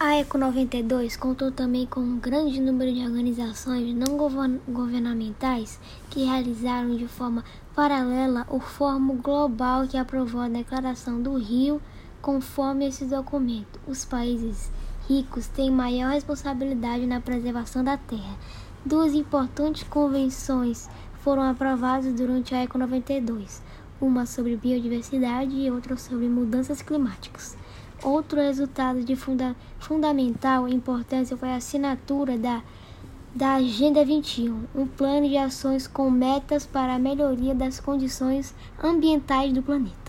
A Eco 92 contou também com um grande número de organizações não governamentais que realizaram de forma paralela o Fórum Global que aprovou a Declaração do Rio. Conforme esse documento, os países ricos têm maior responsabilidade na preservação da terra. Duas importantes convenções foram aprovadas durante a Eco 92, uma sobre biodiversidade e outra sobre mudanças climáticas. Outro resultado de funda fundamental importância foi a assinatura da, da Agenda 21, um plano de ações com metas para a melhoria das condições ambientais do planeta.